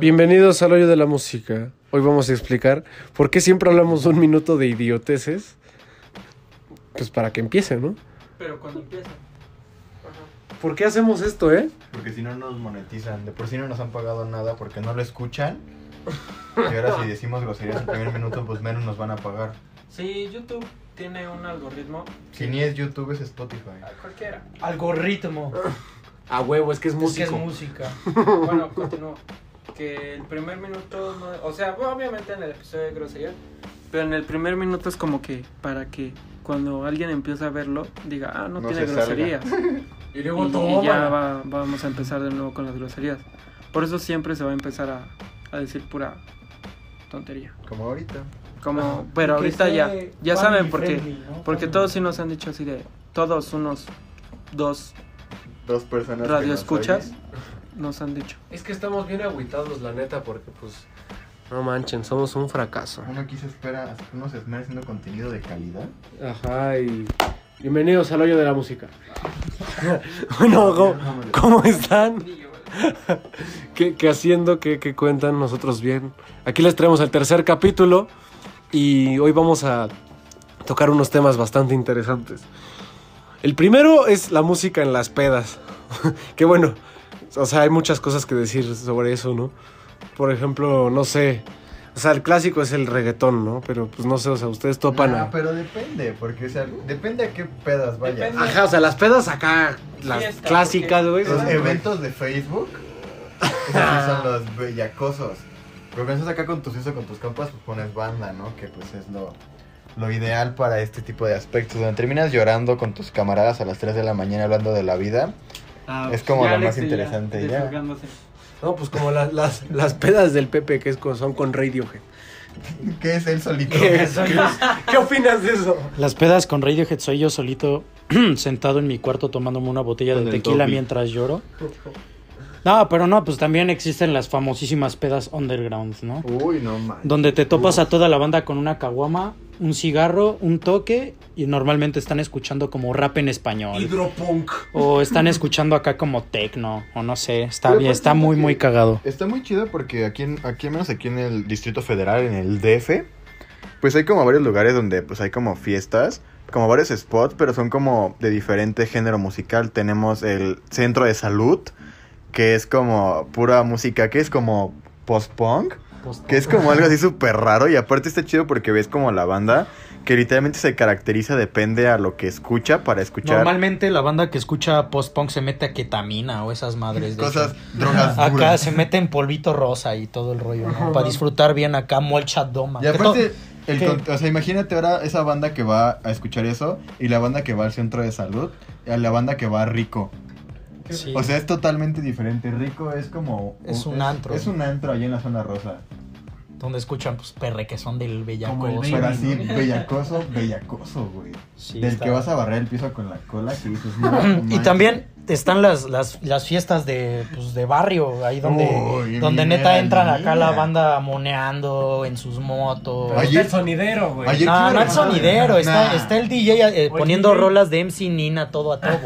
Bienvenidos al hoyo de la música. Hoy vamos a explicar por qué siempre hablamos un minuto de idioteces. Pues para que empiece, ¿no? Pero cuando empieza. ¿Por qué hacemos esto, eh? Porque si no nos monetizan. De por sí no nos han pagado nada porque no lo escuchan. Y ahora si decimos groserías en el primer minuto, pues menos nos van a pagar. Sí, YouTube tiene un algoritmo. Si ni es YouTube, es Spotify. a Cualquiera. Algoritmo. A huevo, es que es Es que es música. Bueno, continúo. Que el primer minuto, no- o sea, bueno, obviamente en el episodio de grosería, pero en el primer minuto es como que para que cuando alguien empiece a verlo diga, ah, no, No tiene groserías. y Y, luego y ya va- vamos a empezar de nuevo con las groserías. Por eso siempre se va a empezar a, a decir pura tontería. Como ahorita. Como, pero ahorita ya, ya saben por qué. friendly, ¿no? Porque Family. todos sí nos han dicho así de, todos unos dos Dos personas. que radio escuchas. Nos han dicho. Es que estamos bien agüitados, la neta, porque pues... No manchen, somos un fracaso. Uno aquí se espera, uno se esmera haciendo contenido de calidad. Ajá, y... Bienvenidos al hoyo de la música. bueno, ¿cómo, cómo están? ¿Qué, qué haciendo? ¿Qué, qué cuentan nosotros bien? Aquí les traemos el tercer capítulo y hoy vamos a tocar unos temas bastante interesantes. El primero es la música en las pedas. que bueno, o sea, hay muchas cosas que decir sobre eso, ¿no? Por ejemplo, no sé. O sea, el clásico es el reggaetón, ¿no? Pero pues no sé, o sea, ustedes topan. Nah, a- pero depende, porque o sea, depende a qué pedas vayas. Depende. Ajá, o sea, las pedas acá, las Fiesta, clásicas, güey. Los eventos de Facebook, esos son los bellacosos. Pero cuando estás acá con tus hijos, con tus compas, pues pones banda, ¿no? Que pues es lo, lo ideal para este tipo de aspectos. Donde terminas llorando con tus camaradas a las 3 de la mañana hablando de la vida. Es como Ya lo más interesante, ya. No, pues como las, las, las pedas del Pepe que es con, son con Radiohead. ¿Qué es él solito? ¿Qué, ¿Qué opinas de eso? Las pedas con Radiohead soy yo solito sentado en mi cuarto tomándome una botella Con de tequila mientras lloro. No, pero no, pues también existen las famosísimas pedas underground, ¿no? Uy, no man. Donde te topas a toda la banda con una caguama, un cigarro, un toque y normalmente están escuchando como rap en español. Hidropunk. O están escuchando acá como techno, o no sé, está Pero bien, está muy, muy cagado. Está muy chido porque aquí, en, aquí al menos aquí en el Distrito Federal, en el DF, pues hay como varios lugares donde pues hay como fiestas, como varios spots, pero son como de diferente género musical. Tenemos el Centro de Salud, que es como pura música, que es como post-punk, que es como algo así súper raro y aparte está chido porque ves como la banda que literalmente se caracteriza, depende a lo que escucha para escuchar Normalmente la banda que escucha post-punk se mete a ketamina o esas madres. de cosas, hecho. drogas Acá duras. se mete en polvito rosa y todo el rollo, ¿no? Para disfrutar bien acá, molcha doma. Y aparte, el o sea, imagínate ahora esa banda que va a escuchar eso y la banda que va al centro de salud y a la banda que va a Rico. Sí. O sea, es totalmente diferente. Rico es como... Es un antro. Es un antro allá en la zona rosa. donde escuchan pues perre que son del Como el bellacoso. Baby, Pero así, bellacoso, bellacoso, güey. Sí, Del está- que vas a barrer el piso con la cola que dices... "No y manches". también están las, las, las fiestas de, pues, de barrio, ahí donde, Uy, donde mira neta la entran acá la banda moneando en sus motos. Ahí Ayer- está el sonidero, güey. Ayer- No, no el de- sonidero, está, Nah. está el DJ eh, poniendo DJ. rolas de MC Nina todo a todo.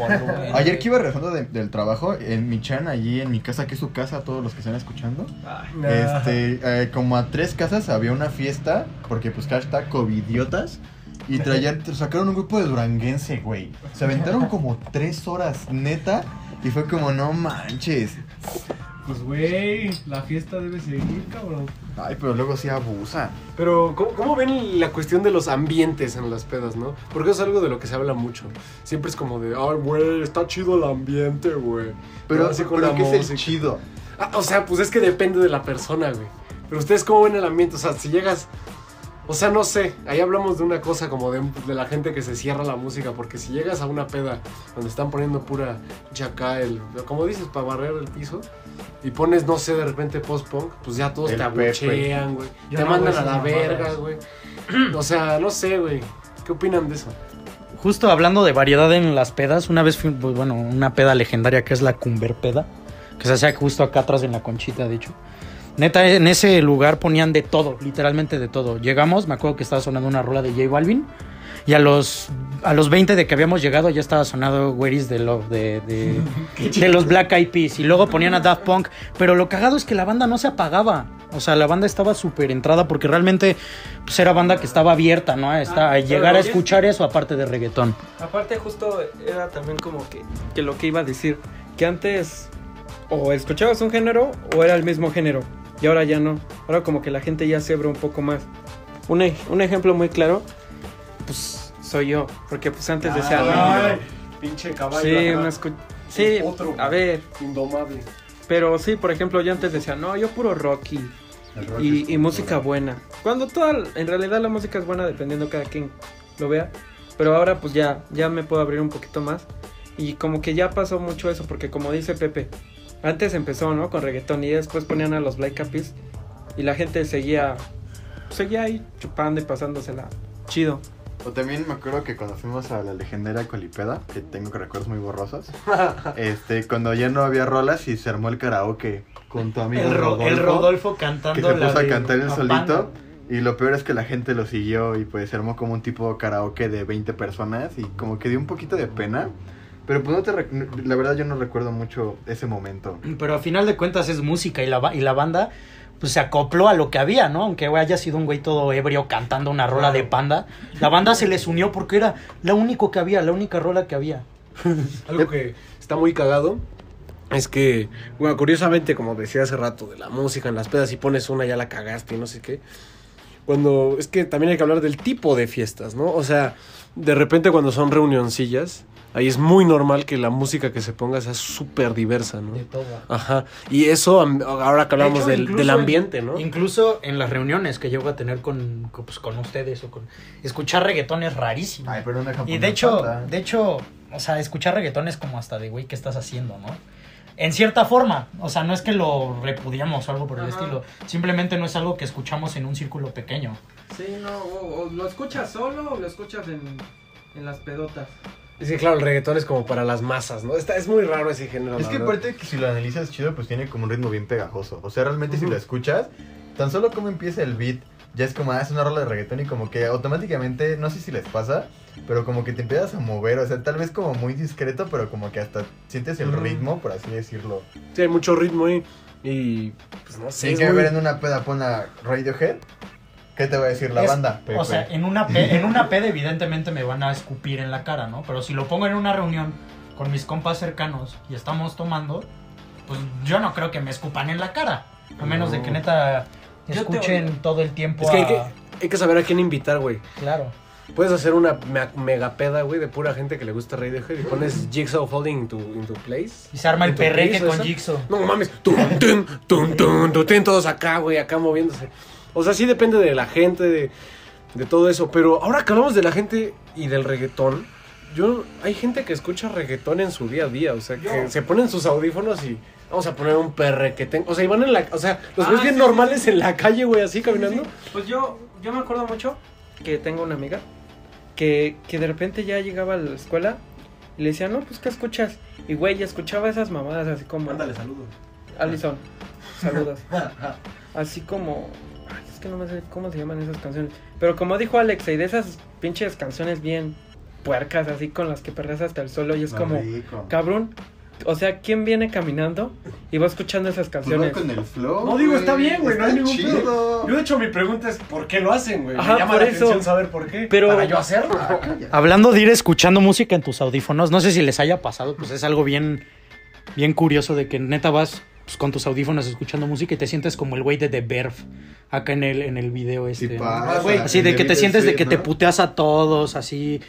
Ayer que iba regresando de- del trabajo, en mi chan, allí en mi casa, que es su casa, todos los que están escuchando. Nah. Este, eh, como a tres casas había una fiesta, porque pues hashtag covidiotas. Y traían, sacaron un grupo de duranguense, güey. Se aventaron como tres horas, neta. Y fue como, no manches. Pues, güey, la fiesta debe seguir, cabrón. Ay, pero luego sí abusa. Pero, ¿cómo, cómo ven la cuestión de los ambientes en las pedas, no? Porque eso es algo de lo que se habla mucho. Siempre es como de, ay, güey, está chido el ambiente, güey. Pero, así con pero la ¿qué es el chido? Ah, o sea, pues es que depende de la persona, güey. Pero ustedes, ¿cómo ven el ambiente? O sea, si llegas. O sea, no sé. Ahí hablamos de una cosa como de, de la gente que se cierra la música. Porque si llegas a una peda donde están poniendo pura chaca, el, como dices, para barrer el piso. Y pones, no sé, de repente post-punk, pues ya todos El te abuchean, güey. Te no mandan a la verga, güey. O sea, no sé, güey. ¿Qué opinan de eso? Justo hablando de variedad en las pedas, una vez fui, pues, bueno, una peda legendaria que es la Cumber Peda, que se hacía justo acá atrás en la conchita, de hecho. Neta, en ese lugar ponían de todo, literalmente de todo. Llegamos, me acuerdo que estaba sonando una rola de J Balvin. Y a los, a los 20 de que habíamos llegado ya estaba sonando Where is the Love de, de, de los Black Eyed Peas. Y luego ponían a Daft Punk. Pero lo cagado es que la banda no se apagaba. O sea, la banda estaba súper entrada porque realmente pues, era banda que estaba abierta, ¿no? A, Ah, llegar a escuchar eso aparte de reggaetón. Aparte justo era también como que, que lo que iba a decir, que antes o escuchabas un género o era el mismo género y ahora ya no. Ahora como que la gente ya se abre un poco más. Un, ej- un ejemplo muy claro, pues soy yo, porque pues antes decía, Ay, pinche caballo. sí, ajá. sí, Otro. a ver, Indomable. pero sí, por ejemplo, yo antes decía, no, yo puro rock y, El rock y, y música buena. Cuando toda, en realidad la música es buena dependiendo cada quien lo vea. Pero ahora pues ya, ya me puedo abrir un poquito más. Y como que ya pasó mucho eso, porque como dice Pepe, antes empezó, ¿no? Con reggaetón y después ponían a los Black Eyed Peas y la gente seguía, seguía ahí chupando y pasándosela chido. O también me acuerdo que cuando fuimos a la legendaria Colipeda, que tengo recuerdos muy borrosos, este, cuando ya no había rolas y se armó el karaoke con tu amigo El, Ro- Rodolfo, el Rodolfo cantando que se la puso a de cantar él La solito. Y lo peor es que la gente lo siguió y pues se armó como un tipo karaoke de 20 personas y como que dio un poquito de pena. Pero pues no te rec- la verdad yo no recuerdo mucho ese momento. Pero a final de cuentas es música y la, ba- y la banda pues se acopló a lo que había, ¿no? Aunque güey, haya sido un güey todo ebrio cantando una rola de panda, la banda se les unió porque era la único que había, la única rola que había. Algo que está muy cagado es que, bueno, curiosamente, como decía hace rato, de la música en las pedas, si pones una ya la cagaste y no sé qué. Cuando, es que también hay que hablar del tipo de fiestas, ¿no? O sea, de repente cuando son reunioncillas, ahí es muy normal que la música que se ponga sea súper diversa, ¿no? De todo. Ajá. Y eso, ahora que hablamos hecho, del, del en- ambiente, ¿no? Incluso en las reuniones que llego a tener con, con, pues, con ustedes o con... Escuchar reggaetón es rarísimo. Ay, pero Y de hecho, pata. de hecho, o sea, escuchar reggaetón es como hasta de, güey, ¿qué estás haciendo, no? En cierta forma, o sea, no es que lo repudiamos o algo por el Ajá. estilo, simplemente no es algo que escuchamos en un círculo pequeño. Sí, no, o, o lo escuchas solo o lo escuchas en, en las pedotas. Que claro, el reggaetón es como para las masas, ¿no? Está, es muy raro ese género. Es que verdad. aparte que si lo analizas chido, pues tiene como un ritmo bien pegajoso. O sea, realmente si Ujú. lo escuchas, tan solo como empieza el beat, ya es como, ah, es una rola de reggaetón y como que automáticamente, no sé si les pasa, pero como que te empiezas a mover, o sea, tal vez como muy discreto, pero como que hasta sientes el Ujú. ritmo, por así decirlo. Sí, hay mucho ritmo ahí. Y, pues no sé. Si es que muy- ver en una peda pon a Radiohead, ¿qué te va a decir la Es- banda? Pepe? O sea, en una, pe- en una peda evidentemente me van a escupir en la cara, ¿no? Pero si lo pongo en una reunión con mis compas cercanos y estamos tomando, pues yo no creo que me escupan en la cara. A menos de que No. neta escuchen todo el tiempo Es que hay, a- que hay que saber a quién invitar, güey. Claro. Puedes hacer una me- mega peda, güey, de pura gente que le gusta Radiohead y pones Jigsaw Folding into, into place. Y se arma el ¿En tu perreque con? Jigsaw. No mames, tun, tun, tun, tun, todos acá, güey, acá moviéndose. O sea, sí depende de la gente, de, de todo eso. Pero ahora que hablamos de la gente y del reggaetón, yo hay gente que escucha reggaetón en su día a día. O sea, que se ponen sus audífonos y vamos a poner un perre que tengo. O sea, y van en la. O sea, los Ah, ves bien sí, normales en la calle, güey, así caminando. Pues yo, yo me acuerdo mucho que tengo una amiga que, que de repente ya llegaba a la escuela y le decía, no, pues ¿qué escuchas? Y güey, ya escuchaba esas mamadas así como... saludos. Alison, saludos. Así como... que no me sé cómo se llaman esas canciones. Pero como dijo Alexa, y de esas pinches canciones bien puercas, así con las que perreas hasta el suelo, y es No, como... rico. Cabrón, o sea, ¿quién viene caminando y va escuchando esas Pues canciones? con el flow. No, digo, está bien, güey, no hay ningún chido. Yo, de hecho, mi pregunta es: ¿por qué lo hacen, güey? Ajá, Me llama por la eso. atención saber por qué. Pero- Para yo hacerlo. Hablando de ir escuchando música en tus audífonos, no sé si les haya pasado, pues es algo bien, bien curioso de que neta vas pues, con tus audífonos escuchando música y te sientes como el güey de The Verve acá en el, en el video este. Sí ¿no? pasa, güey, Así de que te sientes de que te puteas a todos, así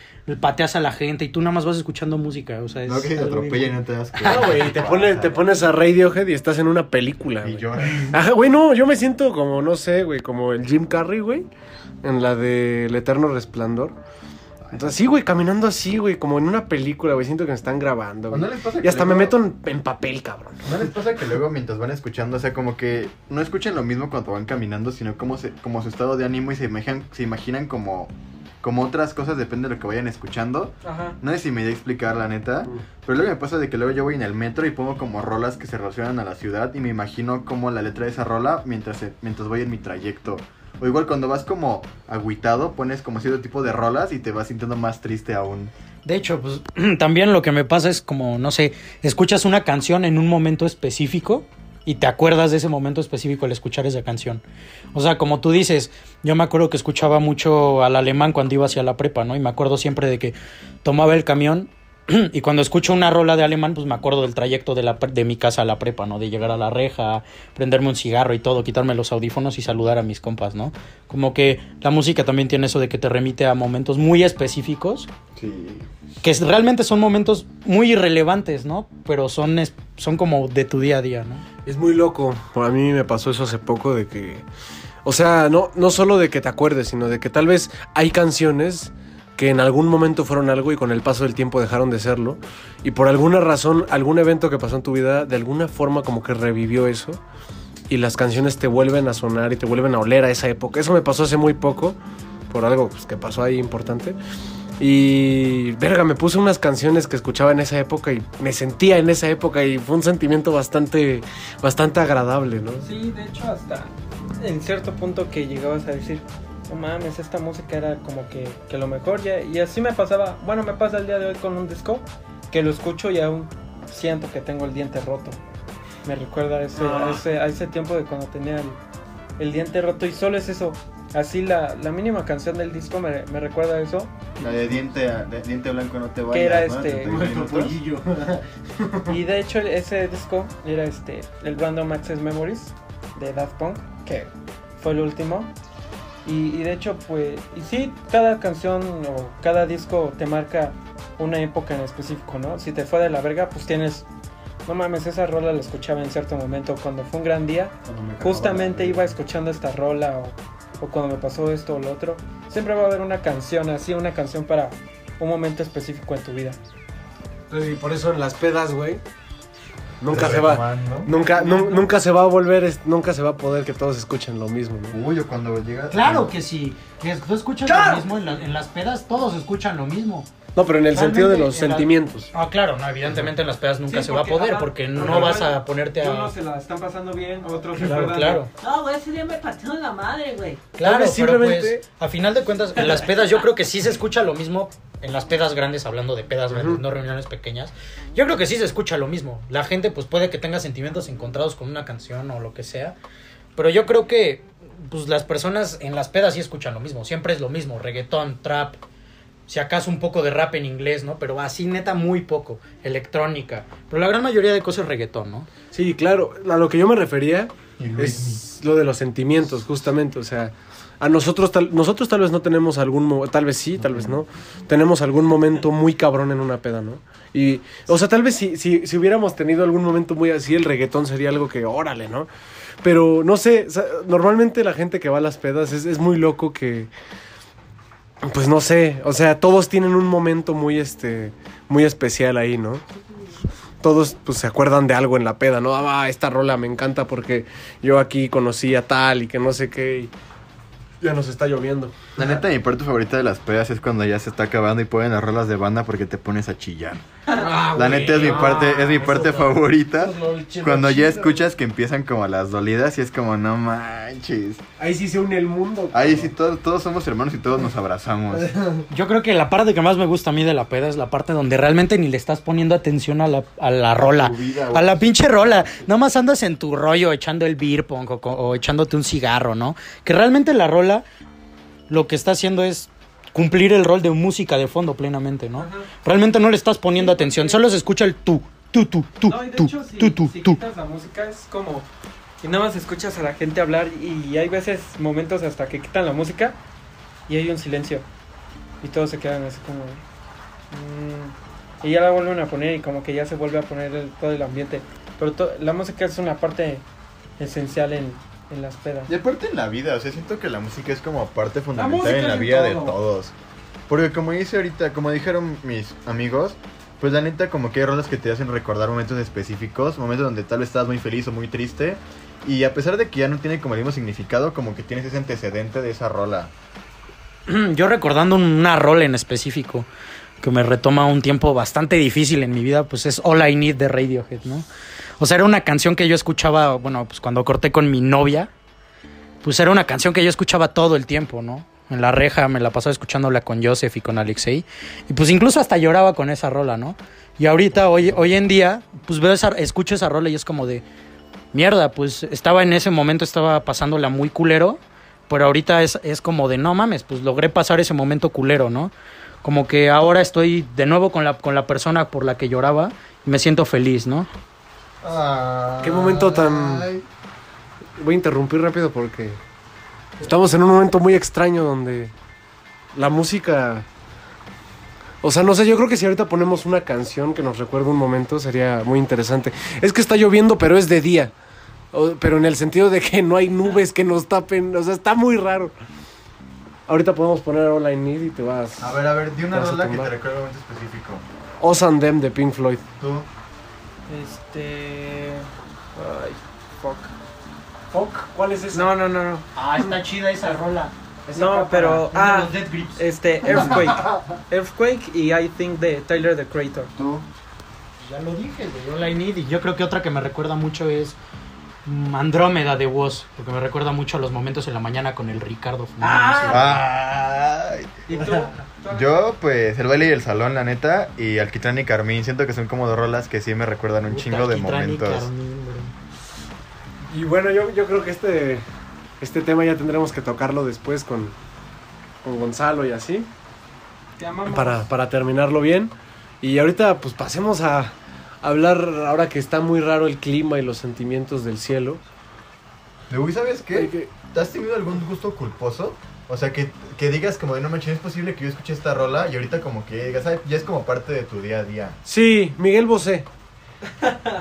pateas a la gente y tú nada más vas escuchando música, o sea, es No, que te atropella y no te das cuenta. No, güey, te, pone, te pones a Radiohead y estás en una película. Y güey. lloras. Ajá, güey, no, yo me siento como, no sé, güey, como el Jim Carrey, güey, en la de El Eterno Resplandor. Entonces, sí, güey, caminando así, güey, como en una película, güey, siento que me están grabando, ¿O güey. no les pasa Y que hasta me meto en, en papel, cabrón. ¿No les pasa que luego mientras van escuchando, o sea, como que no escuchan lo mismo cuando van caminando, sino como, se, como su estado de ánimo y se imaginan, se imaginan como como otras cosas, depende de lo que vayan escuchando. Ajá. No sé si me voy a explicar la neta, Mm. pero luego me pasa de que luego yo voy en el metro y pongo como rolas que se relacionan a la ciudad y me imagino como la letra de esa rola mientras, mientras voy en mi trayecto. O igual cuando vas como agüitado, pones como cierto tipo de rolas y te vas sintiendo más triste aún. De hecho, pues también lo que me pasa es como, no sé, escuchas una canción en un momento específico y te acuerdas de ese momento específico al escuchar esa canción. O sea, como tú dices, yo me acuerdo que escuchaba mucho al alemán cuando iba hacia la prepa, ¿no? Y me acuerdo siempre de que tomaba el camión y cuando escucho una rola de alemán, pues me acuerdo del trayecto de, la, pre- de mi casa a la prepa, ¿no? De llegar a la reja, prenderme un cigarro y todo, quitarme los audífonos y saludar a mis compas, ¿no? Como que la música también tiene eso de que te remite a momentos muy específicos Sí. que realmente son momentos muy irrelevantes, ¿no? Pero son, es- son como de tu día a día, ¿no? Es muy loco. A mí me pasó eso hace poco de que. O sea, no, no solo de que te acuerdes, sino de que tal vez hay canciones que en algún momento fueron algo y con el paso del tiempo dejaron de serlo. Y por alguna razón, algún evento que pasó en tu vida, de alguna forma como que revivió eso. Y las canciones te vuelven a sonar y te vuelven a oler a esa época. Eso me pasó hace muy poco, por algo pues, que pasó ahí importante. Y, verga, me puse unas canciones que escuchaba en esa época y me sentía en esa época y fue un sentimiento bastante, bastante agradable, ¿no? Sí, de hecho hasta en cierto punto que llegabas a decir, no mames, esta música era como que, que lo mejor ya, y así me pasaba, bueno, me pasa el día de hoy con un disco que lo escucho y aún siento que tengo el diente roto. Me recuerda a ese, a ese, a ese tiempo de cuando tenía el, el diente roto y solo es eso. Así la, la mínima canción del disco me, me recuerda a eso. La de diente, de diente blanco no te vayas. ¿Qué era este? 31 minutos. Y de hecho ese disco era este el Random Access Memories de Daft Punk, que fue el último. Y, y de hecho, pues, y sí, cada canción o cada disco te marca una época en específico, ¿no? Si te fue de la verga, pues tienes, no mames, esa rola la escuchaba en cierto momento, cuando fue un gran día, justamente iba escuchando esta rola o, o cuando me pasó esto o lo otro. Siempre va a haber una canción así, una canción para un momento específico en tu vida. Y por eso en las pedas, güey, nunca se va, nunca, nu- nunca se va a volver, nunca se va a poder que todos escuchen lo mismo, ¿no? Uy, o cuando llegas. Claro que sí, que tú escuchas lo mismo en, la- en las pedas, todos escuchan lo mismo. No, pero en el sentido de los la- sentimientos. Ah, claro, no, evidentemente en las pedas nunca Sí, se va a poder ajá, porque no porque vas a ponerte a... Unos se la están pasando bien, otros Claro, recuerdan- claro. No, güey, ese día me partieron la madre, güey. Claro, pero simplemente- pues, a final de cuentas, en las pedas yo creo que sí se escucha lo mismo, en las pedas grandes, hablando de pedas grandes, no reuniones pequeñas, yo creo que sí se escucha lo mismo. La gente pues puede que tenga sentimientos encontrados con una canción o lo que sea, pero yo creo que pues las personas en las pedas sí escuchan lo mismo, siempre es lo mismo, reggaetón, trap, si acaso un poco de rap en inglés, ¿no? Pero así neta muy poco, electrónica, pero la gran mayoría de cosas es reggaetón, ¿no? Sí, claro, a lo que yo me refería es lo de los sentimientos, justamente, o sea, a nosotros tal, nosotros tal vez no tenemos algún, tal vez sí, tal vez no, tenemos algún momento muy cabrón en una peda, ¿no? Y, o sea, tal vez si, si, si hubiéramos tenido algún momento muy así, el reggaetón sería algo que, órale, ¿no? Pero, no sé, normalmente la gente que va a las pedas es, es muy loco que, pues no sé, o sea, todos tienen un momento muy, este, muy especial ahí, ¿no? todos pues se acuerdan de algo en la peda, ¿no? Ah, esta rola me encanta porque yo aquí conocí a tal y que no sé qué. Ya nos está lloviendo. La neta, mi parte favorita de las pedas es cuando ya se está acabando y ponen las rolas de banda porque te pones a chillar. La neta es mi parte, es mi parte favorita. Cuando ya escuchas que empiezan como las dolidas y es como, no manches. Ahí sí se une el mundo. Ahí sí, todos, todos somos hermanos y todos nos abrazamos. Yo creo que la parte que más me gusta a mí de la peda es la parte donde realmente ni le estás poniendo atención a la, a la rola. vida, a la pinche rola. Nada más andas en tu rollo echando el beer pong o, o echándote un cigarro, ¿no? Que realmente la rola lo que está haciendo es cumplir el rol de música de fondo plenamente, ¿no? Ajá. Realmente no le estás poniendo atención, solo se escucha el tú, tú, tú, tú, No, y de tú, hecho, si, tú, tú, si tú. quitas la música es como... Y nada más escuchas a la gente hablar y hay veces, momentos hasta que quitan la música y hay un silencio. Y todos se quedan así como... mm, y ya la vuelven a poner y como que ya se vuelve a poner el- todo el ambiente. Pero to- la música es una parte esencial en, en las pedas. Y aparte en la vida, o sea, siento que la música es como parte fundamental música en la vida de todo. todos. Porque como dice ahorita, como dijeron mis amigos, pues la neta como que hay rolas que te hacen recordar momentos específicos, momentos donde tal vez estabas muy feliz o muy triste. Y a pesar de que ya no tiene como el mismo significado, como que tienes ese antecedente de esa rola. yo recordando una rola en específico que me retoma un tiempo bastante difícil en mi vida, pues es All I Need de Radiohead, ¿no? O sea, era una canción que yo escuchaba, bueno, pues cuando corté con mi novia, pues era una canción que yo escuchaba todo el tiempo, ¿no? En la reja me la pasaba escuchándola con Joseph y con Alexei. Y pues incluso hasta lloraba con esa rola, ¿no? Y ahorita, hoy, hoy en día, pues veo esa, escucho esa rola y es como de, mierda, pues estaba en ese momento, estaba pasándola muy culero, pero ahorita es, es como de, no mames, pues logré pasar ese momento culero, ¿no? Como que ahora estoy de nuevo con la, con la persona por la que lloraba y me siento feliz, ¿no? Qué momento tan- Voy a interrumpir rápido porque estamos en un momento muy extraño donde la música... O sea, no sé, yo creo que si ahorita ponemos una canción que nos recuerde un momento sería muy interesante. Es que está lloviendo, pero es de día. O- pero en el sentido de que no hay nubes que nos tapen. O sea, está muy raro. Ahorita podemos poner All I Need y te vas. A ver, a ver, di una rola que te recuerde un momento específico. Us and Them de Pink Floyd. Tú. Este. Ay, fuck. Fuck, ¿cuál es ese? No, no, no, no. Ah, está chida esa rola. No, pero. Ah, este, Earthquake. Earthquake y I Think de Tyler the Creator. Tú. Ya lo dije, de All I Need. Y yo creo que otra que me recuerda mucho es Andrómeda de Woz. Porque me recuerda mucho a los momentos en la mañana con el Ricardo. Ay. ¿Y tú? Yo, pues, el baile y el salón, la neta, y Alquitrán y Carmín. Siento que son como dos rolas que sí me recuerdan un chingo de momentos. Y bueno, yo, yo creo que este, este tema ya tendremos que tocarlo después con, con Gonzalo y así, Te amamos. para, para terminarlo bien. Y ahorita pues pasemos a hablar, ahora que está muy raro el clima y los sentimientos del cielo. Luego, ¿sabes qué? que- ¿Has tenido algún gusto culposo? O sea, que, que digas como de no manches, es posible que yo escuche esta rola y ahorita como que digas, "Ay, ya es como parte de tu día a día. Sí, Miguel Bosé.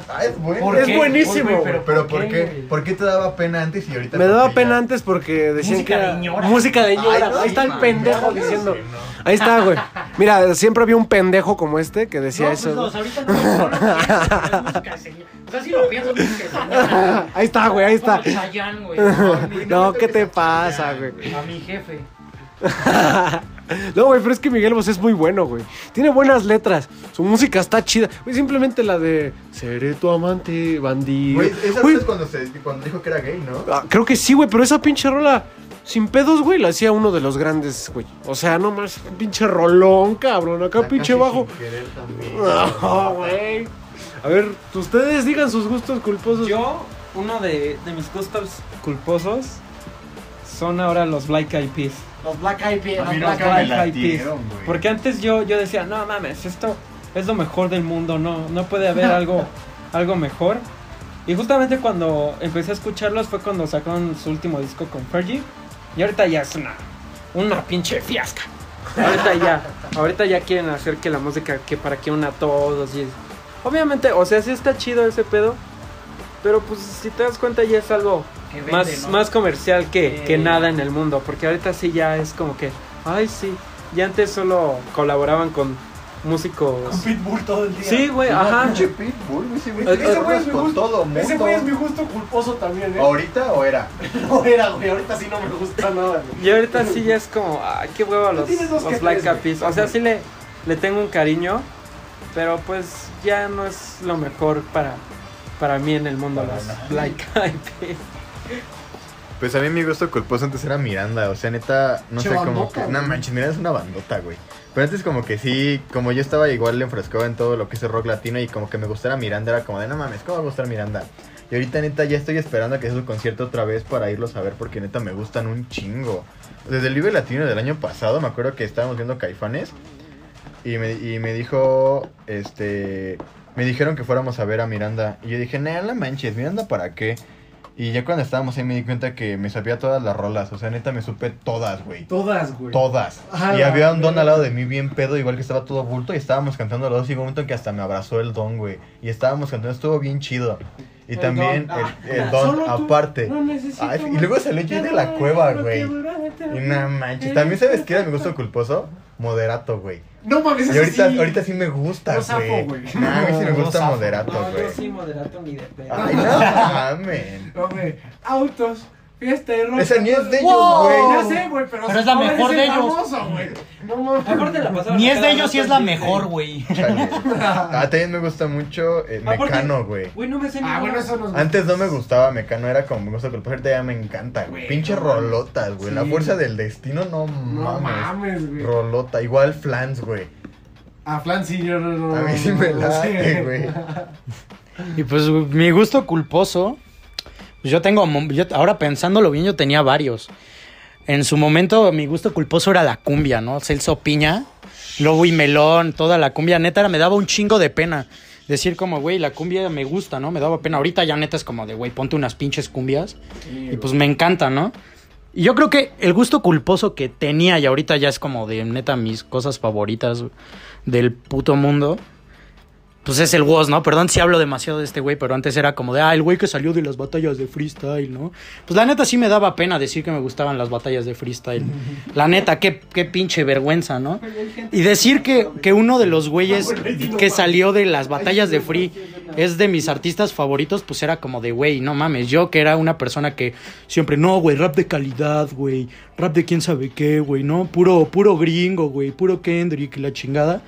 Ah, es bueno. ¿Por Es qué? buenísimo, Uy, güey. Pero ¿por ¿por qué? ¿Por qué te daba pena antes y ahorita Me daba pena ya? antes porque decían Música que era de ñora. música de ñora. Ay, no, Ahí está el sí, pendejo diciendo. sí, no. Ahí está, güey. Mira, siempre había un pendejo como este que decía No, eso. pues, ahorita no, no. O sea, si lo pienso. Ahí está, güey, ahí está. Güey. No, ¿qué te pasa, güey? A mi jefe. No, güey, pero es que Miguel Bosé es muy bueno, güey. Tiene buenas letras. Su música está chida. Güey, simplemente la de Seré tu amante, bandido. Güey, esa Güey, es cuando, se, cuando dijo que era gay, ¿no? ah, creo que sí, güey, pero esa pinche rola sin pedos, güey, la hacía uno de los grandes, güey. O sea, no más, pinche rolón, cabrón. Acá pinche bajo. sin querer también. No, güey. A ver, ustedes digan sus gustos culposos. Yo, uno de, de mis gustos culposos son ahora los Black Eyed Peas. Los Black Eyed Peas. Los Black me Eyed Peas. Porque antes yo, yo decía, no mames, esto es lo mejor del mundo, no, no puede haber algo, algo mejor. Y justamente cuando empecé a escucharlos fue cuando sacaron su último disco con Fergie. Y ahorita ya es una, una pinche fiasca. Ahorita ya, ahorita ya quieren hacer que la música que para que una a todos y obviamente, o sea, sí está chido ese pedo, pero pues si te das cuenta ya es algo vende, más, ¿no? más comercial que, que nada en el mundo, porque ahorita sí ya es como que, ay sí, y antes solo colaboraban con músicos. Pitbull todo el día. Sí, güey, Ah, ajá. pinche Pitbull, güey, ese güey Ese güey es mi con gusto. todo mundo. Ese güey es mi gusto culposo también, ¿eh? ¿Ahorita o era? No era, güey. Ahorita sí no me gusta nada, güey. Y ahorita sí ya es como, ay, qué huevo los, tienes dos los que Black. Peas. O sea, sí le, le tengo un cariño, pero pues ya no es lo mejor para, para mí en el mundo, Para los nadie. Black Eyed Peas. Pues a mí mi gusto culposo antes era Miranda, o sea, neta, no Che sé, que... No manches, Miranda es una bandota, güey. Pero antes como que sí, como yo estaba igual enfrascado en todo lo que es el rock latino y como que me gustara Miranda, era como de, no mames, ¿cómo va a gustar Miranda? Y ahorita neta ya estoy esperando a que sea su concierto otra vez para irlos a ver porque neta me gustan un chingo. Desde el Vive Latino del año pasado me acuerdo que estábamos viendo Caifanes y me, y me dijo, este, me dijeron que fuéramos a ver a Miranda. Y yo dije, nah, la manches, Miranda para qué. Y ya cuando estábamos ahí me di cuenta que me sabía todas las rolas, o sea, neta me supe todas, güey. Todas, güey. Todas. Y la había un don al lado de mí bien pedo, igual que estaba todo bulto, y estábamos cantando los dos, y hubo un momento en que hasta me abrazó el don, güey. Y estábamos cantando, estuvo bien chido. Y El también don. el, el Ah, don solo aparte. no Ay, y luego salió Jay de la cueva, güey. Y no manches. También sabes que era mi gusto culposo, moderato, güey. No mames, Y ahorita, sí. ahorita sí me gusta, No güey. güey. No, a mí sí me No gusta zafo. moderato, No, güey. yo sí moderato ni de pedo. Ay, no mames. No, güey. Autos, Este rock. Esa ni es de ellos, Wow. güey. Ya sé, güey, pero, Pero es la mejor de el ellos. famoso, güey. No mames. Aparte la pasaron Ni es de ellos, sí es la mejor, güey. Ah, también me gusta mucho eh, Mecano, güey. Güey, no me sé Ah, bueno, eso nos Antes no me gustaba Mecano, era como me gusta culposo, ahorita ya me encanta, güey. Pinche no rolotas, güey. La fuerza del destino, no, No mames. mames, güey. Rolota, igual Flans, güey. A Flan sí, yo no, no. A mí sí me no late, sé. güey. Y pues mi gusto culposo, yo tengo, yo- ahora pensándolo bien, yo tenía varios. En su momento mi gusto culposo era la cumbia, ¿no? Celso Piña, Lobo y Melón, toda la cumbia, neta, era- me daba un chingo de pena. Decir como, güey, la cumbia me gusta, ¿no? Me daba pena. Ahorita ya neta es como de, güey, ponte unas pinches cumbias. Y pues me encanta, ¿no? Y yo creo que el gusto culposo que tenía y ahorita ya es como de neta mis cosas favoritas del puto mundo. Pues es el Woz, ¿no? Perdón si hablo demasiado de este güey, pero antes era como de, ah, el güey que salió de las batallas de freestyle, ¿no? Pues la neta sí me daba pena decir que me gustaban las batallas de freestyle. La neta, qué, qué pinche vergüenza, ¿no? Y decir que, que uno de los güeyes que salió de las batallas de free es de mis artistas favoritos, pues era como de, güey, no mames, yo que era una persona que siempre, no, güey, rap de calidad, güey, rap de quién sabe qué, güey, ¿no? Puro, puro gringo, güey, puro Kendrick la chingada.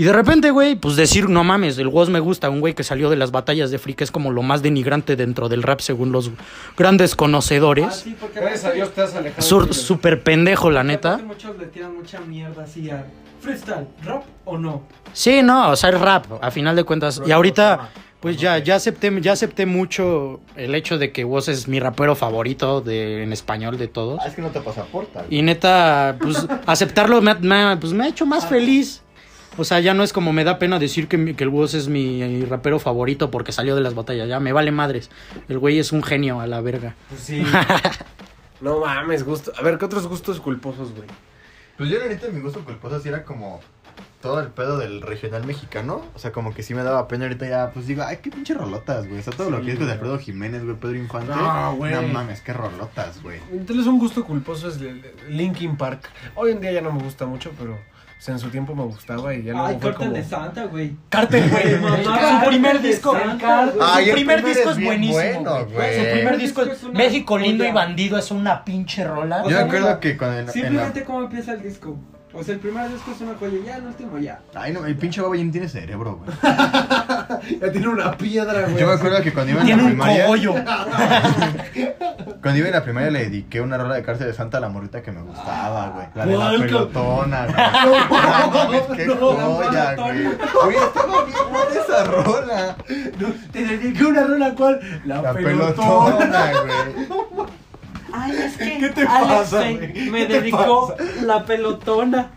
Y de repente, güey, pues decir, no mames, el Woz me gusta, un güey que salió de las batallas de free, que es como lo más denigrante dentro del rap según los grandes Ah, conocedores. sí, porque Gracias a Dios te has alejado. Sur- de- Súper pendejo, la neta. Muchos le tiran mucha mierda así a freestyle, rap o no. Sí, no, o sea, es rap, a final de cuentas. Y ahorita, pues ya, ya acepté, ya acepté mucho el hecho de que Woz es mi rapero favorito de, en español de todos. Ah, es que no te pasaporta. Y neta, pues aceptarlo me, pues, me ha hecho más feliz. O sea, ya no es como me da pena decir que, mi- que el Woz es mi rapero favorito porque salió de las batallas. Ya me vale madres. El güey es un genio a la verga. Pues sí. no mames, gusto. A ver, ¿qué otros gustos culposos, güey? Pues yo la neta mi gusto culposo sí era como todo el pedo del regional mexicano. O sea, como que sí me daba pena ahorita ya, pues digo, ay, qué pinche rolotas, güey. O sea, todo lo que es de Alfredo Jiménez, güey, Pedro Infante. No, güey. No mames, qué rolotas, güey. Entonces un gusto culposo es el Linkin Park. Hoy en día ya no me gusta mucho, pero o sea, en su tiempo me gustaba y ya luego Ay, fue Cartel como... de Santa, güey. Cartel, güey. Su primer disco. Ay, Su el primer disco es bien buenísimo. bueno, güey. Su primer disco Es una México lindo y bandido. Es una pinche rola. O Yo sea, me acuerdo mira, que cuando en, en la... Simplemente cómo empieza el disco. O sea, el primer disco es una joya, ya el último ya. Ay, no, el pinche babo ya no tiene cerebro, güey. Ya tiene una piedra, güey. Yo me acuerdo que cuando iba en Tiene la un primaria... cogollo. Cuando iba en la primaria le dediqué una rola de cárcel de Santa a la morrita que me gustaba, güey. La de la ¿Cuál, pelotona, güey. No qué no, joya, güey. estaba bien buena esa rola. Te dediqué una rola, ¿cuál? La, La pelotona. pelotona, güey. Ay, es que ¿Qué te Alex pasa, me- güey? me ¿Qué te dedicó la pelotona.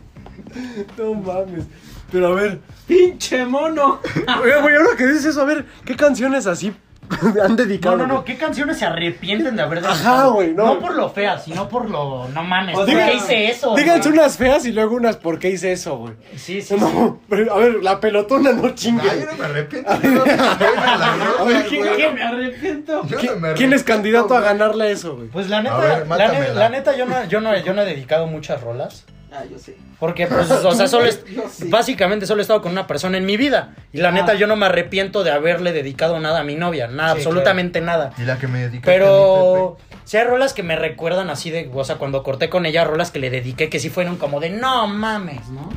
No mames. Pero a ver, ¡Pinche mono! oye, güey, ahora que dices eso, a ver, ¿qué canciones así han dedicado? No, no, no? ¿qué canciones se arrepienten de haber Ajá, dedicado? güey, no. No por lo fea, sino por lo. No mames, O ¿por qué hice eso? Díganse güey? unas feas y luego unas por qué hice eso, güey. Sí, sí. sí. No, pero a ver, la pelotona no chingue. Ay, yo no me arrepiento. A ver, ¿quién- güey. ¿Qué? Me arrepiento. Yo ¿Qui- no me ¿Quién es candidato a ganarle eso, güey? Pues la neta, ver, la, ne- mátamela. la neta, yo no, yo, no, yo no he dedicado muchas rolas. Ah, yo sé. Porque, pues, o sea, solo es, sí. básicamente solo he estado con una persona en mi vida. Y la neta, Ah. yo no me arrepiento de haberle dedicado nada a mi novia. Nada, Sí, absolutamente nada. Y la que me dedicaste Pero sí hay rolas que me recuerdan así de, o sea, cuando corté con ella, rolas que le dediqué que sí fueron como de no mames, ¿no?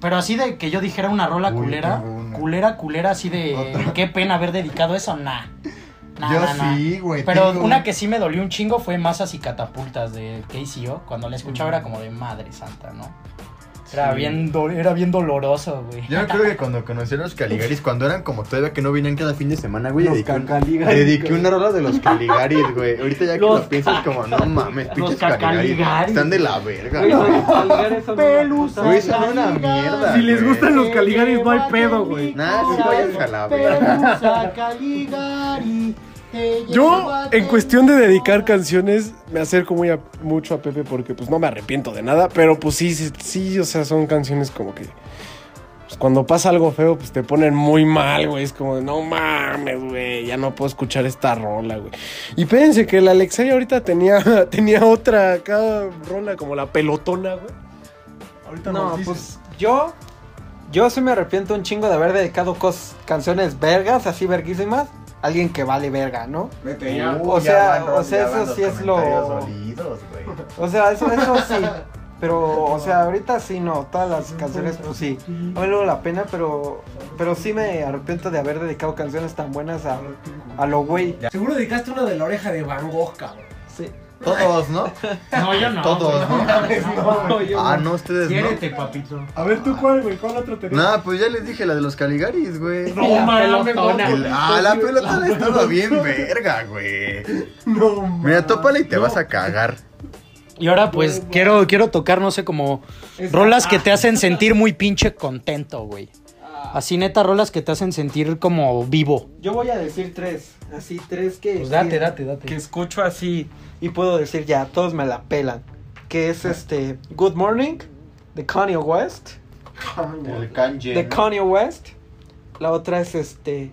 Pero así de que yo dijera una rola Uy, culera, culera, culera, así de Otra. qué pena haber dedicado eso, nah. Nah, Yo nah, nah. sí, güey, Pero tengo una un- que sí me dolió un chingo fue Masas y Catapultas de KCO. Cuando la escuchaba era como de madre santa, ¿no? Era, Sí. bien, do- era bien doloroso, güey. Yo me acuerdo que cuando conocí a los Caligaris, cuando eran como todavía que no venían cada fin de semana, güey, Los dediqué, un- dediqué una rola de los Caligaris, güey. Ahorita ya que Los lo piensas como, no mames, pinches. Caligaris. Están de la verga, Güey, güey. los Caligaris son Pelusa, Güey, puta- son una mierda. Si les güey. gustan los Caligaris, no hay pedo, güey. Nah, sí vayan a la verga. Pelusa, Caligari, Yo, en cuestión de dedicar canciones, me acerco muy a- mucho a Pepe porque pues no me arrepiento de nada, pero pues sí, sí, sí, o sea, son canciones como que pues, cuando pasa algo feo, pues te ponen muy mal, güey, es como de, no mames, güey, ya no puedo escuchar esta rola, güey. Y fíjense que la Alexei ahorita tenía, tenía otra acá rola como la pelotona, güey. Ahorita No, pues yo. Yo sí me arrepiento un chingo de haber dedicado cos- canciones vergas, así verguísimas, alguien que vale verga, ¿no? Vete ya. O sea, o sea, eso sí es lo- O sea, eso, eso sí. Pero, o sea, ahorita sí no, todas las canciones, pues sí, no me la pena, pero, pero sí me arrepiento de haber dedicado canciones tan buenas a, a lo güey. Seguro dedicaste una de la oreja de Van Gogh, cabrón. Sí. Todos, ¿no? No, yo no. Todos, ¿no? No, yo Ah, no. no, ustedes Quiérete, papito. A ver, ¿tú cuál, güey? ¿Cuál otro tenés? no. Nah, pues ya les dije la de los Caligaris, güey. No, mames, pelotona. Ah, la pelota estaba bien verga, güey. No, mames. Mira, tópala y te vas a cagar. Y ahora pues quiero, quiero tocar, no sé, como rolas que te hacen sentir muy pinche contento, güey. Así neta, rolas que te hacen sentir como vivo. Yo voy a decir tres, así tres que... Pues date, que- date, date. Que escucho así y puedo decir ya, todos me la pelan. Que es este, Good Morning, de Kanye West. El kanje. de Kanye West. La otra es este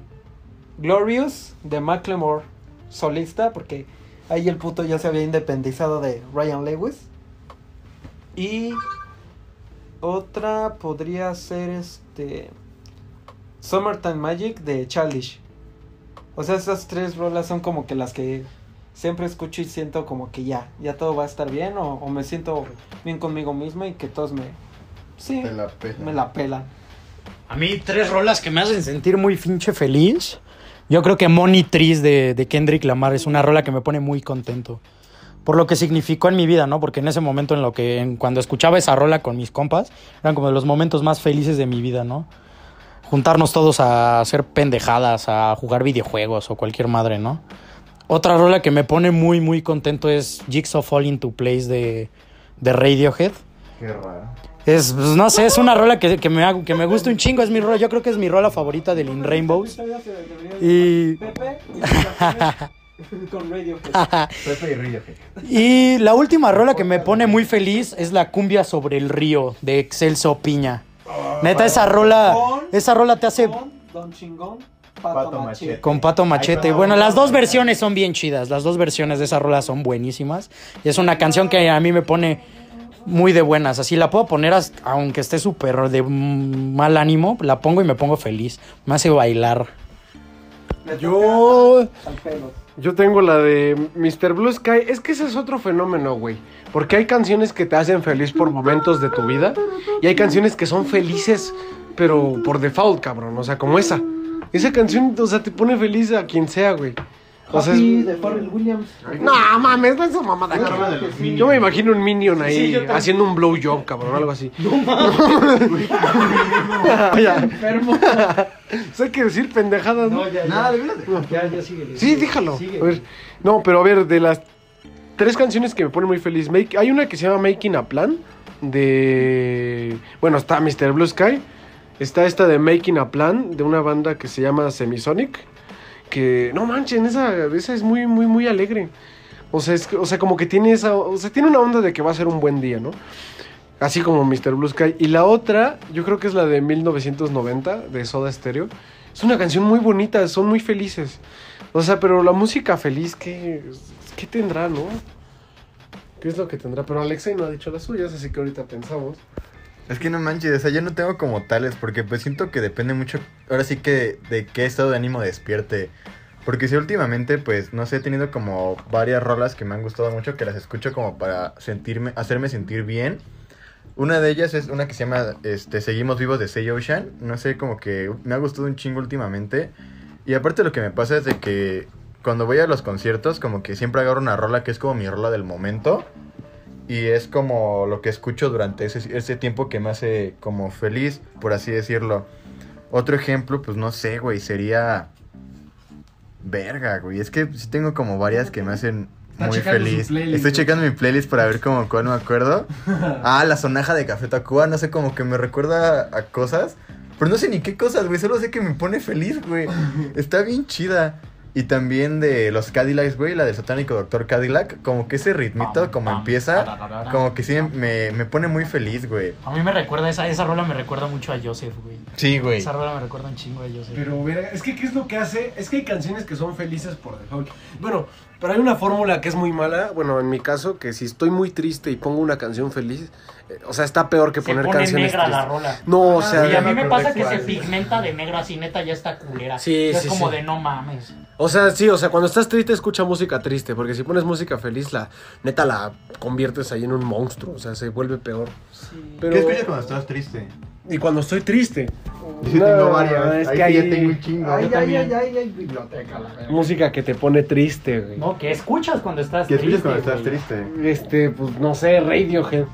Glorious de Macklemore solista porque ahí el puto ya se había independizado de Ryan Lewis. Y otra podría ser este Summertime Magic de Childish. O sea, esas tres rolas son como que las que siempre escucho y siento como que ya, ya todo va a estar bien o, o me siento bien conmigo mismo y que todos me sí, la pela. me la pelan. A mí tres rolas que me hacen sentir muy pinche feliz. Yo creo que Money Trees de, de Kendrick Lamar es una rola que me pone muy contento. Por lo que significó en mi vida, ¿no? Porque en ese momento en lo que, en- cuando escuchaba esa rola con mis compas, eran como de los momentos más felices de mi vida, ¿no? Juntarnos todos a hacer pendejadas, a jugar videojuegos o cualquier madre, ¿no? Otra rola que me pone muy, muy contento es Jigsaw Fall into Place de, de Radiohead. Qué raro. Es, pues, no sé, es una rola que, que me, que me gusta un chingo. Es mi rola, yo creo que es mi rola favorita del In Rainbows. Y, Pepe con Radio. Pepe y Río. y la última rola que me pone muy feliz es la cumbia sobre el río de Excelso Piña. Neta, esa rola, esa rola te hace Don Chingón, Pato Pato Machete. Machete. con Pato Machete. Bueno, las dos versiones son bien chidas. Las dos versiones de esa rola son buenísimas. Y es una canción que a mí me pone muy de buenas. Así la puedo poner hasta- aunque esté súper de mal ánimo. La pongo y me pongo feliz. Me hace bailar. Yo- toca al pelo. Yo tengo la de Mr. Blue Sky. Es que ese es otro fenómeno, güey. Porque hay canciones que te hacen feliz por momentos de tu vida. Y hay canciones que son felices, pero por default, cabrón. O sea, como esa. Esa canción, o sea, te pone feliz a quien sea, güey. O sea, Happy es... de Pharrell Williams. No, mames, no es esa mamada. Una de los Minions. Yo me imagino un minion ahí Sí, yo también. haciendo un blowjob, cabrón, algo así. Ya. Enfermo. O sea, hay que decir pendejadas, ¿no? ya, Nada, de verdad. ya, ya sigue. Sí, déjalo. A ver, no, pero a ver, de las tres canciones que me ponen muy feliz, make- hay una que se llama Making a Plan, de... Bueno, está Mr. Blue Sky, está esta de Making a Plan, de una banda que se llama Semisonic, que, no manchen, esa, esa es muy, muy, muy alegre. O sea, es, o sea, como que tiene esa, o sea, tiene una onda de que va a ser un buen día, ¿no? Así como Mr. Blue Sky. Y la otra, yo creo que es la de 1990, de Soda Stereo. Es una canción muy bonita, son muy felices. O sea, pero la música feliz, ¿qué, qué tendrá, no? ¿Qué es lo que tendrá? Pero Alexei no ha dicho las suyas, así que ahorita pensamos. Es que no manches, o sea, yo no tengo como tales, porque pues siento que depende mucho, ahora sí que de qué estado de ánimo despierte. Porque si últimamente, pues, no sé, he tenido como varias rolas que me han gustado mucho, que las escucho como para sentirme, hacerme sentir bien. Una de ellas es una que se llama, este, Seguimos Vivos de Say Ocean. No sé, como que me ha gustado un chingo últimamente. Y aparte lo que me pasa es de que cuando voy a los conciertos, como que siempre agarro una rola que es como mi rola del momento. Y es como lo que escucho durante ese, ese tiempo que me hace como feliz, por así decirlo. Otro ejemplo, pues no sé, güey, sería... Verga, güey. Es que sí tengo como varias que me hacen Está muy feliz. playlist, Estoy checando mi playlist para ver como cuál me acuerdo. Ah, la sonaja de Café Tacuba, no sé, como que me recuerda a cosas. Pero no sé ni qué cosas, güey. Solo sé que me pone feliz, güey. Está bien chida. Y también de los Cadillacs, güey, la del satánico Doctor Cadillac. Como que ese ritmito, como empieza, como que sí me, me pone muy feliz, güey. A mí me recuerda, esa, esa rola me recuerda mucho a Joseph, güey. Sí, güey. Esa rola me recuerda un chingo a Joseph. Pero, verga, es que, ¿qué es lo que hace? Es que hay canciones que son felices por default. Bueno, Pero hay una fórmula que es muy mala, bueno, en mi caso, que si estoy muy triste y pongo una canción feliz, eh, o sea, está peor que Se poner pone canciones negra la rola. No, o sea, y a mí me pasa que se pigmenta de negro así, neta, ya está culera. Sí, es sí, como sí. de no mames. o sea, sí, o sea, cuando estás triste escucha música triste, porque si pones música feliz, la neta la conviertes ahí en un monstruo, o sea, se vuelve peor. Pero ¿Qué escuchas cuando estás triste? y cuando estoy triste, sí No, tengo varias. es ahí que ya ahí- tengo un chingo. Ay, ay, ay, ay, ay, biblioteca, la verga. música que te pone triste, güey. No, que escuchas cuando estás ¿Qué escuchas triste. cuando estás güey. triste? Este, pues no sé, Radiohead.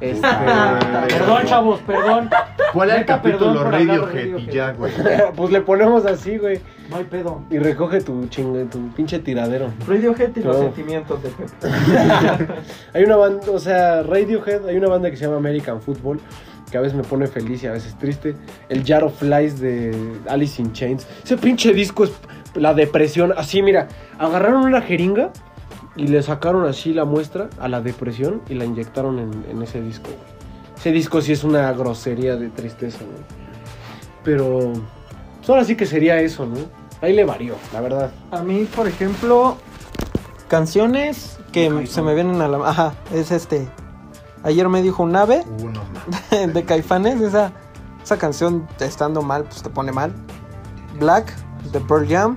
Este, Perdón, chavos, perdón. ¿Cuál es el capítulo Radiohead y ya, güey? pues le ponemos así, güey, No hay pedo. y recoge tu chingue, tu pinche tiradero. Radiohead y los sentimientos de Pepe. Hay una banda, o sea, Radiohead, hay una banda que se llama American Football, que a veces me pone feliz y a veces triste. El Jar of Flies de Alice in Chains. Ese pinche disco es la depresión. Así, mira, agarraron una jeringa y le sacaron así la muestra a la depresión y la inyectaron en, en ese disco, güey. Ese disco sí es una grosería de tristeza, güey. Pero, pues ahora sí que sería eso, ¿no? Ahí le varió, la verdad. A mí, por ejemplo, canciones que se me vienen a la... Ajá, es este... Ayer me dijo un ave Uno de Caifanes, esa, esa canción estando mal, pues te pone mal. Black, de Pearl Jam.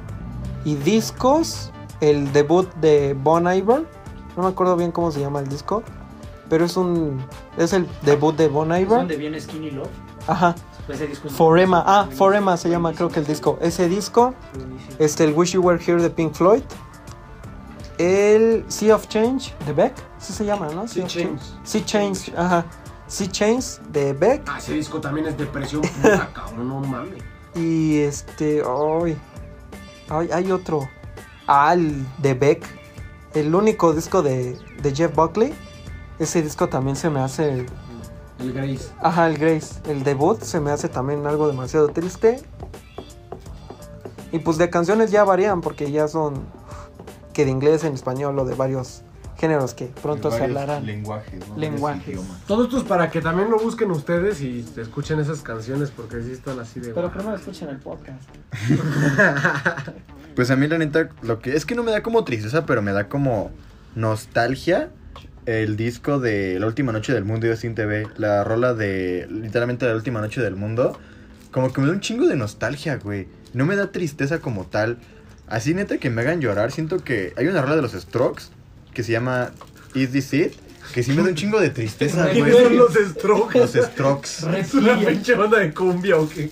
Y discos, el debut de Bon Iver. No me acuerdo bien cómo se llama el disco. Pero es un... Es el debut de Bon ¿Es Iver. donde viene Skinny Love? Ajá. Ese disco es Forema. Ah. Forema se llama creo que el disco. Ese disco. Este, el Wish You Were Here de Pink Floyd. El Sea of Change de Beck. Sí se llama, ¿no? Sea of Change. Sea Change, ajá. Sea Change de Beck. Ah, ese disco también es depresión pura, cabrón, no mames. Y este. Ay, ay, hay otro. Ah, el de Beck. El único disco de, de Jeff Buckley. Ese disco también se me hace. El Grace. Ajá, el Grace. El debut se me hace también algo demasiado triste. Y pues de canciones ya varían porque ya son que de inglés en español o de varios géneros que pronto se hablarán. Lenguajes, ¿no? Lenguajes. Todo esto es para que también lo busquen ustedes y escuchen esas canciones porque sí están así de... Pero primero escuchen el podcast. Pues a mí la neta, lo que es que no me da como tristeza, pero me da como nostalgia el disco de La Última Noche del Mundo y Sin TV, la rola de literalmente La Última Noche del Mundo, como que me da un chingo de nostalgia, güey. No me da tristeza como tal. Así neta que me hagan llorar, siento que hay una rola de los Strokes que se llama Is This It, que sí me da un chingo de tristeza, güey. los Strokes? Los Strokes, ¿Es una pinche banda de cumbia o qué?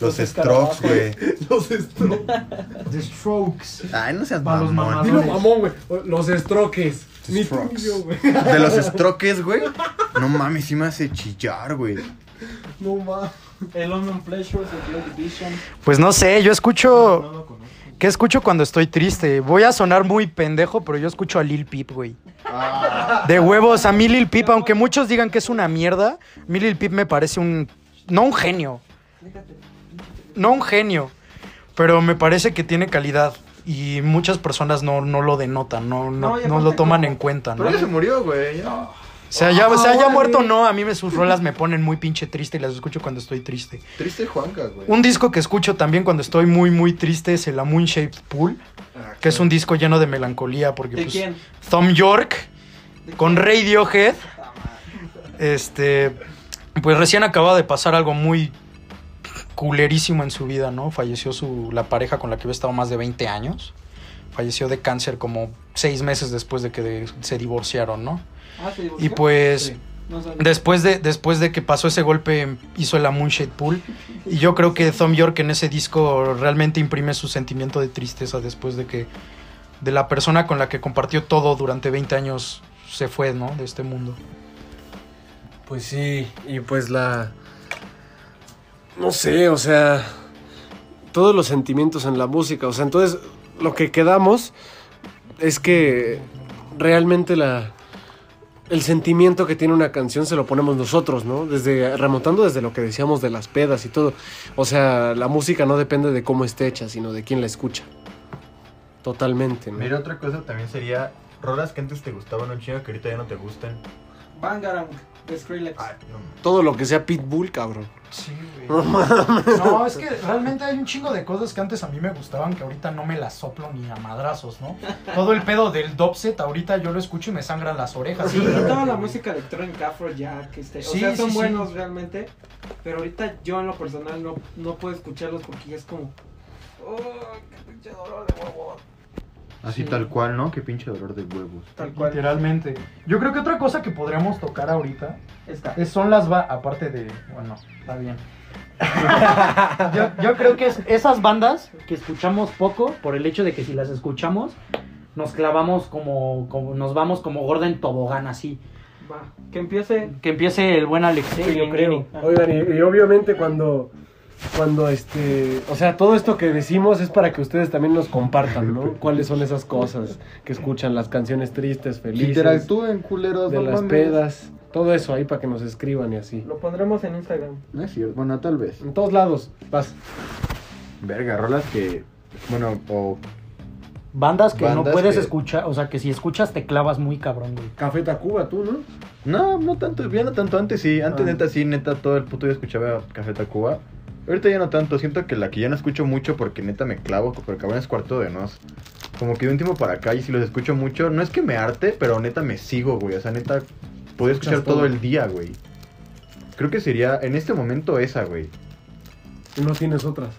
los Strokes, güey. Los Strokes. The Strokes. Ay, no seas mamón. Dilo mamón, güey. Los Strokes. Ni tuyo, güey. De los Strokes, güey. No mames, sí me hace chillar, güey. No mames. El London Pleasures de Joy Division. Pues no sé, yo escucho. ¿Qué escucho cuando estoy triste? Voy a sonar muy pendejo, pero yo escucho a Lil Peep, güey. De huevos, a mí Lil Peep, aunque muchos digan que es una mierda, a mí Lil Peep me parece un. No un genio. No un genio. Pero me parece que tiene calidad. Y muchas personas no, no lo denotan, no, no, No, lo toman como- en cuenta, ¿no? Pero ya se murió, güey. ya. O sea, ya, o sea, ya órale. muerto o no, a mí me, sus rolas me ponen muy pinche triste y las escucho cuando estoy triste. Triste Juanca, güey. Un disco que escucho también cuando estoy muy, muy triste es el A Moon Shaped Pool, que es un disco lleno de melancolía porque ¿De pues, quién? Tom York con Radiohead, este, pues recién acaba de pasar algo muy culerísimo en su vida, ¿no? Falleció su, la pareja con la que había estado más de 20 años. Falleció de cáncer como seis meses después de que de- se divorciaron, ¿no? Ah, ¿se Y pues... Sí. No sabía. Después de, después de que pasó ese golpe, hizo el Moonshade Pool. Y yo creo que Tom York en ese disco realmente imprime su sentimiento de tristeza después de que de la persona con la que compartió todo durante 20 años se fue, ¿no? De este mundo. Pues sí, y pues la... No sé, o sea... Todos los sentimientos en la música, o sea, entonces lo que quedamos es que realmente la... El sentimiento que tiene una canción se lo ponemos nosotros, ¿no? Desde remontando desde lo que decíamos de las pedas y todo. O sea, la música no depende de cómo esté hecha, sino de quién la escucha. Totalmente, ¿no? Mira, otra cosa también sería rolas que antes te gustaban un chingo que ahorita ya no te gustan. Bangarang de Skrillex. Todo lo que sea Pitbull, cabrón. Sí, güey. No, es que realmente hay un chingo de cosas que antes a mí me gustaban que ahorita no me las soplo ni a madrazos, ¿no? Todo el pedo del dubstep, ahorita yo lo escucho y me sangran las orejas. Sí, y toda la música electrónica, Afrojack, este, o Sí, sea, son sí, sí. buenos realmente, pero ahorita yo en lo personal no, no puedo escucharlos porque ya es como, oh, qué pinche dolor de huevo, Así Sí. tal cual, ¿no? Qué pinche dolor de huevos. tal cual. Literalmente. Yo creo que otra cosa que podríamos tocar ahorita Está. es- son las aparte de bueno, está bien. yo, yo creo que es esas bandas que escuchamos poco por el hecho de que si las escuchamos nos clavamos como, como nos vamos como gorda en tobogán así. Va, que empiece. Que empiece el buen Alexei, yo creo. Oigan, y, y obviamente cuando, cuando este, o sea, todo esto que decimos es para que ustedes también nos compartan, ¿no? ¿Cuáles son esas cosas que escuchan, las canciones tristes, felices, Interactúen, culeros, de no las mames. pedas, todo eso ahí para que nos escriban y así. Lo pondremos en Instagram. No es cierto, bueno, tal vez. En todos lados, vas. Verga, rolas que, bueno, o Bandas que no Bandas puedes que- escuchar, o sea, que si escuchas te clavas muy cabrón, güey. Café Tacuba, tú, ¿no? No, no tanto, ya no tanto antes sí, antes Ah. neta sí, neta todo el puto día escuchaba Café Tacuba. Ahorita ya no tanto, siento que la que ya no escucho mucho porque neta me clavo, pero cabrón es cuarto de nos. Como que de un tiempo para acá y si los escucho mucho, no es que me arte, pero neta me sigo, güey, o sea, neta podría escuchar todo. todo el día, güey. Creo que sería en este momento esa, güey. Y no tienes otras.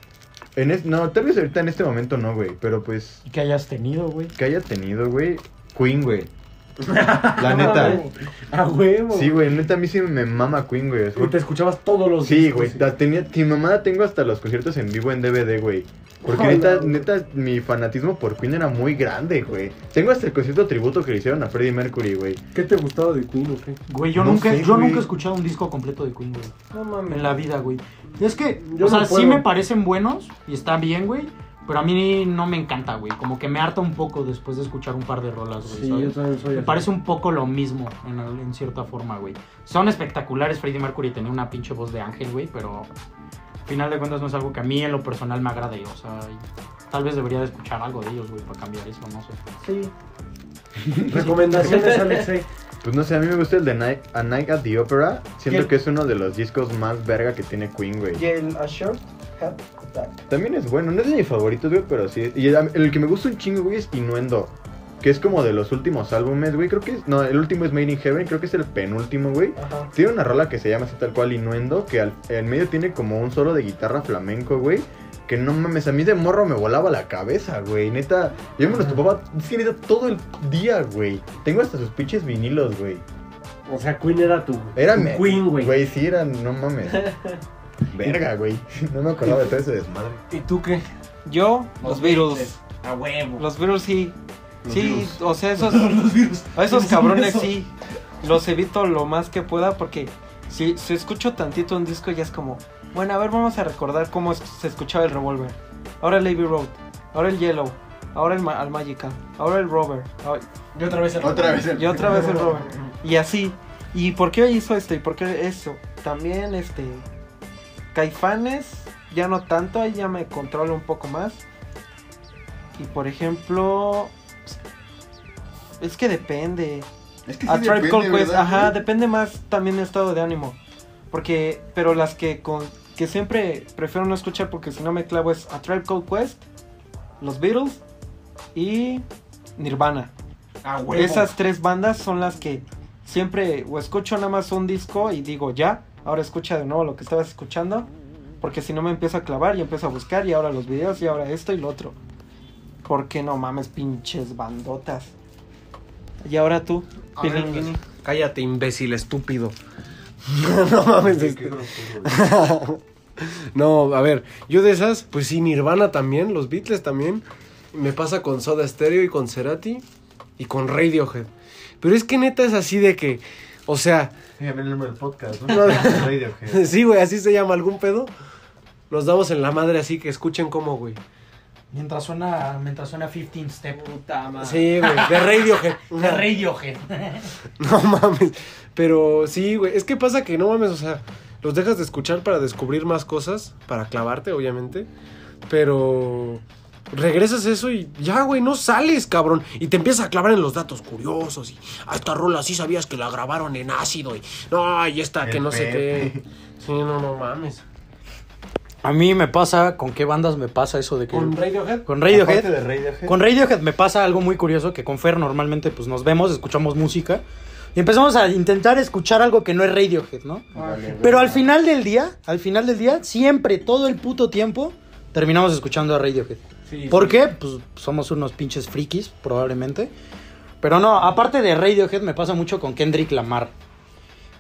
En es- no, tal vez ahorita en este momento no, güey, pero pues Que hayas tenido, güey. que haya tenido, güey, Queen, güey. La No neta. A huevo. Sí, güey, neta a mí sí me mama Queen, güey. Y te escuchabas todos los Sí, discos, güey. sí. la tenía, mi mamá la tengo hasta los conciertos en vivo en DVD, güey. Porque neta, güey. neta, mi fanatismo por Queen era muy grande, güey. Tengo hasta el concierto tributo que le hicieron a Freddie Mercury, güey. ¿Qué te gustaba de Queen o qué? Güey, yo No nunca, sé, yo güey. nunca he escuchado un disco completo de Queen, güey. No mames. En la vida, güey. Es que, Yo o sea, sí puedo. me parecen buenos y está bien, güey. Pero a mí no me encanta, güey. Como que me harta un poco después de escuchar un par de rolas, güey. Sí, ¿sabes? yo también soy Me así. parece un poco lo mismo en, en cierta forma, güey. Son espectaculares. Freddie Mercury tenía una pinche voz de ángel, güey, pero al final de cuentas no es algo que a mí en lo personal me agrade. O sea, tal vez debería de escuchar algo de ellos, güey, para cambiar eso, no sé. Sí. Recomendaciones, Alexei. Pues no sé, a mí me gusta el de Night, A Night at the Opera. Siento que es uno de los discos más verga que tiene Queen, güey. Y el A Short Hat También es bueno, no es de mis favoritos, güey, pero sí. Y el, el que me gusta un chingo, güey, es Innuendo. Que es como de los últimos álbumes, güey. Creo que es. No, el último es Made in Heaven, creo que es el penúltimo, güey. Ajá. Tiene una rola que se llama así tal cual Innuendo, que al, en medio tiene como un solo de guitarra flamenco, güey. Que no mames, a mí de morro me volaba la cabeza, güey. Neta, yo me los topaba, es que neta, todo el día, güey. Tengo hasta sus pinches vinilos, güey. O sea, Queen era tu, Era tu me- Queen, güey. Güey, sí, eran, no mames. Verga, güey. No me acordaba de todo ese desmadre. ¿Y tú qué? Yo, los Beatles. A huevo. Los Beatles sí. Los sí, Beatles. o sea, esos, Los virus. a esos ¿Quiénes son cabrones sí. Los evito lo más que pueda porque si, si escucho tantito un disco ya es como, bueno, a ver, vamos a recordar cómo es- se escuchaba el Revolver. Ahora el Abbey Road. Ahora el Yellow. Ahora el, Ma- el Magical. Ahora el Rover. ay, Y otra vez el Otra vez el- Y otra vez el Rover. Y así. ¿Y por qué hizo esto? ¿Y por qué eso? También, este. Caifanes, ya no tanto, ahí ya me controlo un poco más. Y por ejemplo. Es que depende. Es que A Tribe Called Quest, ajá, depende más también del estado de ánimo. Porque, pero las que con que siempre prefiero no escuchar porque si no me clavo es A Tribe Called Quest, los Beatles y Nirvana. A huevo. Esas tres bandas son las que siempre o escucho nada más un disco y digo ya, ahora escucha de nuevo lo que estabas escuchando, porque si no me empiezo a clavar y empiezo a buscar y ahora los videos y ahora esto y lo otro. Porque no mames, pinches bandotas. Y ahora tú, ver. Cállate, imbécil, estúpido. no mames. este- no, a ver, yo de esas, pues sí, Nirvana también, los Beatles también. Me pasa con Soda Stereo y con Cerati y con Radiohead. Pero es que neta es así de que, o sea, Sí, a ver el nombre del podcast, No. ¿no? Radiohead. sí, güey, así se llama algún pedo. Nos damos en la madre así que escuchen cómo, güey. Mientras suena, mientras suena 15 Step. Puta madre. Sí, güey, de Radiohead. De Radiohead. No mames. Pero sí, güey. Es que pasa que no mames, o sea, los dejas de escuchar para descubrir más cosas, para clavarte, obviamente. Pero regresas eso y ya, güey, no sales, cabrón. Y te empiezas a clavar en los datos curiosos. Y a esta rola sí sabías que la grabaron en ácido. Y no, y esta que no sé qué. Sí, no, no mames. A mí me pasa, ¿con qué bandas me pasa eso de que... ¿Con Radiohead? Con Radiohead. Aparte de Radiohead. Con Radiohead me pasa algo muy curioso que con Fer normalmente pues nos vemos, escuchamos música y empezamos a intentar escuchar algo que no es Radiohead, ¿no? Vale, Pero al final del día, al final del día, siempre, todo el puto tiempo, terminamos escuchando a Radiohead. Sí, ¿Por qué? Pues somos unos pinches frikis, probablemente. Pero no, aparte de Radiohead me pasa mucho con Kendrick Lamar.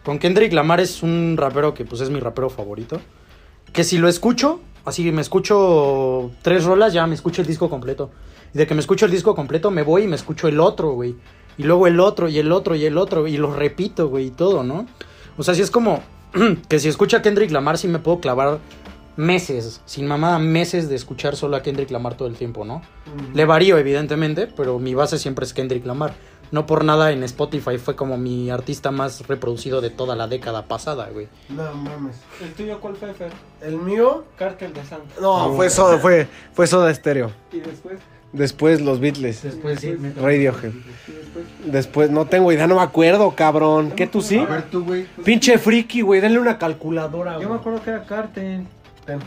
Con Kendrick Lamar es un rapero que pues es mi rapero favorito. Que si lo escucho, así me escucho tres rolas, ya me escucho el disco completo. Y de que me escucho el disco completo me voy y me escucho el otro, güey. Y luego el otro y el otro y el otro y lo repito, güey, y todo, ¿no? O sea, si es como que si escucho Kendrick Lamar sí me puedo clavar meses, sin mamada, meses de escuchar solo a Kendrick Lamar todo el tiempo, ¿no? Le varío, evidentemente, pero mi base siempre es Kendrick Lamar. No por nada en Spotify fue como mi artista más reproducido de toda la década pasada, güey. No mames. ¿El tuyo cuál fue, Fer? El mío. Cártel de Santa. No, fue Soda, fue, fue Soda Stereo. ¿Y después? Después los Beatles. Después sí. Radiohead. ¿Y después? Después, no tengo idea, no me acuerdo, cabrón. ¿Qué tú sí? A ver tú, güey. Pinche friki, güey, denle una calculadora, Yo güey. me acuerdo que era Cártel. Ten.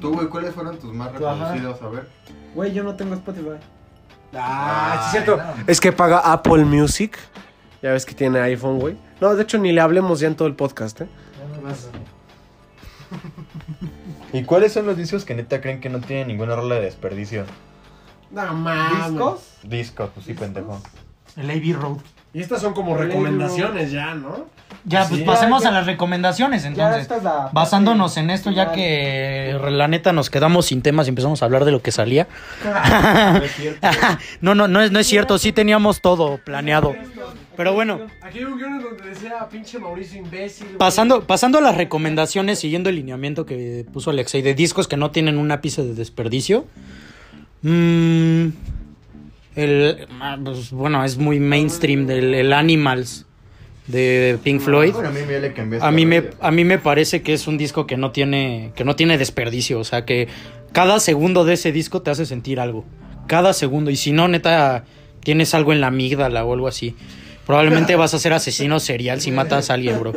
Tú, güey, ¿cuáles fueron tus más reproducidos? A ver. Güey, yo no tengo Spotify. Ah, sí, es cierto. no. Es que paga Apple Music. Ya ves que tiene iPhone, güey. No, de hecho, ni le hablemos ya en todo el podcast, ¿eh? ¿Y cuáles son los discos que neta creen que no tienen ninguna rola de desperdicio? No mames. ¿Discos? Discos, pues sí, pendejo. El AB Road. Y estas son como recomendaciones ya, ¿no? Ya, Sí. pues pasemos Ya, a las recomendaciones Ya entonces. esta es la Basándonos en esto, ya que la neta nos quedamos sin temas y empezamos a hablar de lo que salía. no, no, no es, no es cierto, sí teníamos todo planeado. Pero bueno, Aquí hay un guion donde decía pinche Mauricio imbécil. pasando, pasando a las recomendaciones, siguiendo el lineamiento que puso Alexei de discos que no tienen un ápice de desperdicio. mm, el, ah, pues, bueno, es muy mainstream del el Animals de Pink Floyd. Bueno, a mí me A mí, me, a mí me parece que es un disco que no tiene que no tiene desperdicio, o sea que cada segundo de ese disco te hace sentir algo, cada segundo y si no neta tienes algo en la amígdala o algo así, probablemente vas a ser asesino serial si matas a alguien, bro.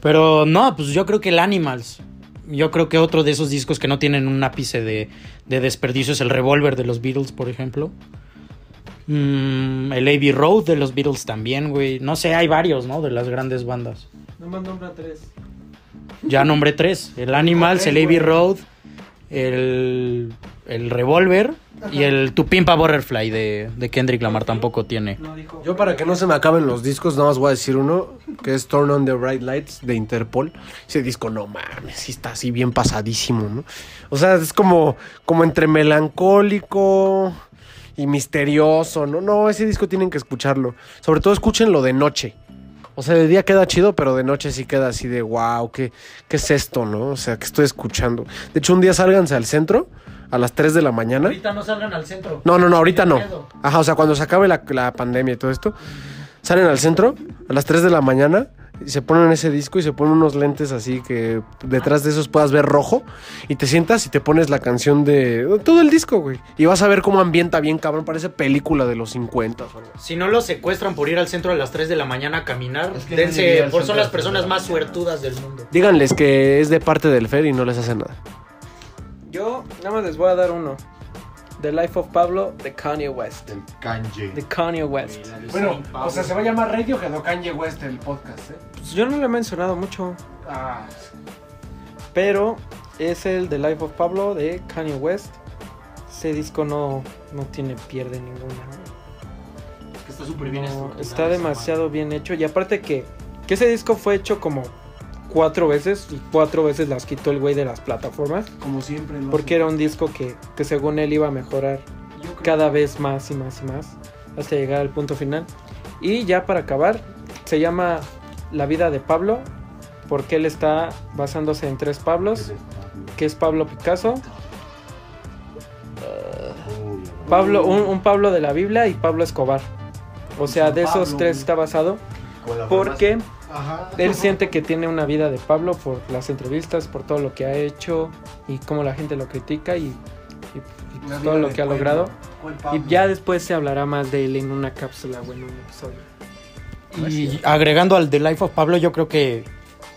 Pero no, pues yo creo que el Animals, yo creo que otro de esos discos que no tienen un ápice de, de desperdicio es el Revolver de los Beatles, por ejemplo. Mm, el Abbey Road de los Beatles también, güey. No sé, hay varios, ¿no? De las grandes bandas. Nomás nombra tres. Ya nombré tres. El Animals, el Abbey Road, el, el Revolver y el Tu Pimpa Butterfly de, de Kendrick Lamar tampoco tiene. Yo para que no se me acaben los discos, nada más voy a decir uno, que es Turn on the Bright Lights de Interpol. Ese disco, no mames, sí está así bien pasadísimo, ¿no? O sea, es como, como entre melancólico y misterioso, ¿no? No, ese disco tienen que escucharlo. Sobre todo escúchenlo de noche. O sea, de día queda chido, pero de noche sí queda así de wow, ¿qué, qué es esto, no? O sea, que estoy escuchando. De hecho, un día sálganse al centro a las 3 de la mañana. no salgan al centro. No, no, no, ahorita no. Ajá, o sea, cuando se acabe la, la pandemia y todo esto, salen al centro a las 3 de la mañana y se ponen ese disco y se ponen unos lentes así que detrás de esos puedas ver rojo y te sientas y te pones la canción de todo el disco, güey. Y vas a ver cómo ambienta bien, cabrón, parece película de los 50 o algo así. Si no los secuestran por ir al centro a las 3 de la mañana a caminar, Es que dense, por son las personas la más suertudas del mundo. Díganles que es de parte del Fer y no les hace nada. Yo nada más les voy a dar uno. The Life of Pablo de Kanye West. El kanji. De Kanye West. Bueno, o sea, se va a llamar Radiohead o Kanye West el podcast, ¿eh? Pues yo no lo he mencionado mucho. Ah, Pero es el The Life of Pablo de Kanye West. Ese disco no, no tiene pierde ninguna. está súper bien No, está demasiado bien hecho. Y aparte que, que ese disco fue hecho como cuatro veces. Y cuatro veces las quitó el güey de las plataformas. como siempre. ¿no? Porque era un disco que, que según él iba a mejorar cada vez más y más y más. Hasta llegar al punto final. Y ya para acabar, se llama La vida de Pablo. Porque él está basándose en tres Pablos. Que es Pablo Picasso. Pablo, un, un Pablo de la Biblia y Pablo Escobar. O sea, de esos tres está basado. Porque Ajá. él siente que tiene una vida de Pablo por las entrevistas, por todo lo que ha hecho y cómo la gente lo critica y, y- y todo lo que ha logrado. Y ya después se hablará más de él en una cápsula o en un episodio. Y agregando al The Life of Pablo, yo creo que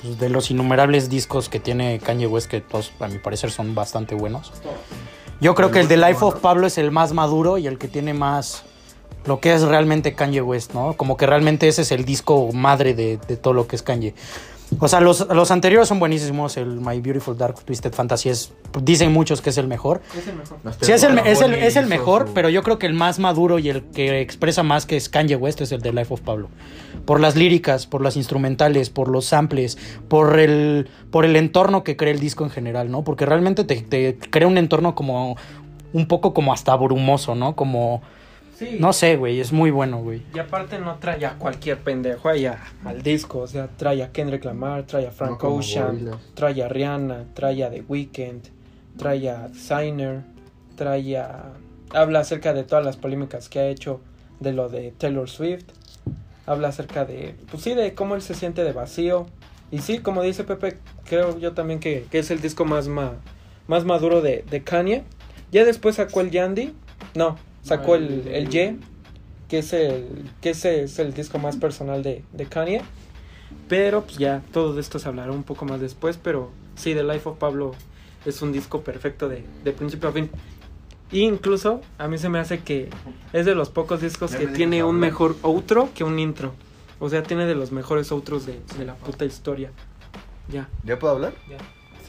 pues, de los innumerables discos que tiene Kanye West, que todos a mi parecer son bastante buenos. Yo creo que el The Life of Pablo es el más maduro y el que tiene más lo que es realmente Kanye West, ¿no? Como que realmente ese es el disco madre de, de todo lo que es Kanye. O sea, los, los anteriores son buenísimos. El My Beautiful Dark Twisted Fantasy es. Dicen muchos que es el mejor. Es el mejor. Sí, es el, es, el, es el mejor, pero yo creo que el más maduro y el que expresa más que es Kanye West es el de Life of Pablo. Por las líricas, por las instrumentales, por los samples, por el, por el entorno que crea el disco en general, ¿no? Porque realmente te, te crea un entorno como un poco como hasta brumoso, ¿no? Como, Sí. no sé, güey, es muy bueno, güey. Y aparte no trae a cualquier pendejo ahí a- al disco, o sea, trae a Kendrick Lamar, trae a Frank No Ocean, trae a Rihanna, trae a The Weeknd, trae a Designer, trae a... Habla acerca de todas las polémicas que ha hecho de lo de Taylor Swift, habla acerca de, pues sí, de cómo él se siente de vacío. Y sí, como dice Pepe, creo yo también que, que es el disco más, ma- más maduro de, de Kanye. Ya después sacó el Yandy, no, sacó el, el Ye, que es el que ese es el disco más personal de, de Kanye. Pero pues ya todo de esto se hablará un poco más después, pero sí, The Life of Pablo es un disco perfecto de, de principio a fin. E incluso a mí se me hace que es de los pocos discos Ya que me tiene un mejor outro que un intro. O sea, tiene de los mejores outros de, de la puta historia. Ya. ¿Ya puedo hablar? Ya.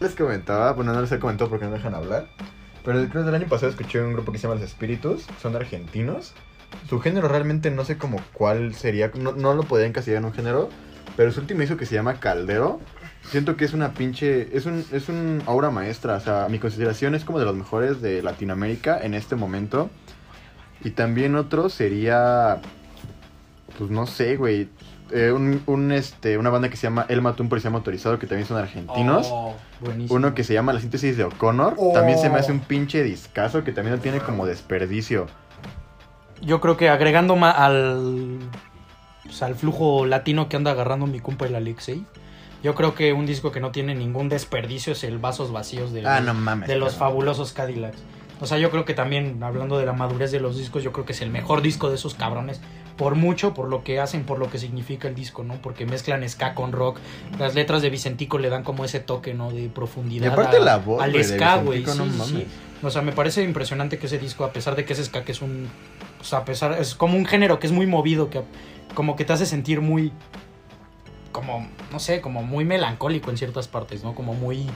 Les comentaba, bueno, no les he comentado porque no me dejan hablar. Pero creo que el año pasado escuché un grupo que se llama Los Espíritus, son argentinos. Su género realmente no sé como cuál sería, no, no lo podía encasillar en un género, pero su último disco que se llama Caldero, siento que es una pinche, es un, es un obra maestra, o sea, mi consideración es como de los mejores de Latinoamérica en este momento. Y también otro sería, pues no sé, güey, eh, un, un, este, una banda que se llama El Matún Policía Motorizado, que también son argentinos. Oh, buenísimo. Uno que se llama La síntesis de O'Connor. También se me hace un pinche discazo que también no tiene como desperdicio. Yo creo que agregando ma- al, pues, al flujo latino que anda agarrando mi compa el Alexei, yo creo que un disco que no tiene ningún desperdicio es el Vasos Vacíos de, Ah, no mames. de los fabulosos Cadillacs. O sea, yo creo que también, hablando de la madurez de los discos, yo creo que es el mejor disco de esos cabrones. Por mucho, por lo que hacen, por lo que significa el disco, ¿no? Porque mezclan ska con rock. Las letras de Vicentico le dan como ese toque, ¿no? De profundidad. Y aparte a- la voz, Al ska, güey. Sí, no sí. O sea, me parece impresionante que ese disco, a pesar de que es ska, que es un... O sea, a pesar... Es como un género que es muy movido, que como que te hace sentir muy... Como, no sé, como muy melancólico en ciertas partes, ¿no? Como muy...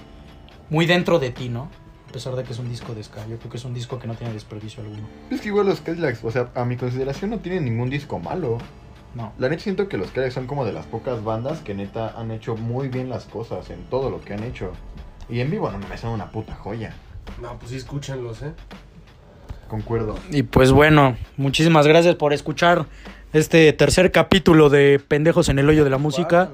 Muy dentro de ti, ¿no? A pesar de que es un disco de ska. Yo creo que es un disco que no tiene desperdicio alguno. Es que igual los Cadillacs, o sea, a mi consideración no tienen ningún disco malo. No. La neta siento que los Cadillacs son como de las pocas bandas que neta han hecho muy bien las cosas en todo lo que han hecho. Y en vivo no me son una puta joya. No, pues sí, escúchenlos, ¿eh? Concuerdo. Y pues bueno, muchísimas gracias por escuchar este tercer capítulo de Pendejos en el Hoyo de la Música.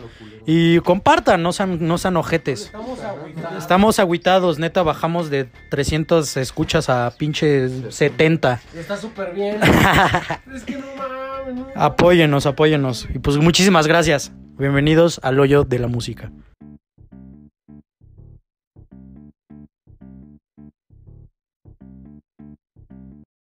Y compartan, no sean, no sean ojetes. Estamos agüitados. Estamos agüitados, neta, bajamos de 300 escuchas a pinche 70. Está súper bien. es que no mames, no. Apóyennos, apóyennos. Y pues muchísimas gracias. Bienvenidos al Hoyo de la Música.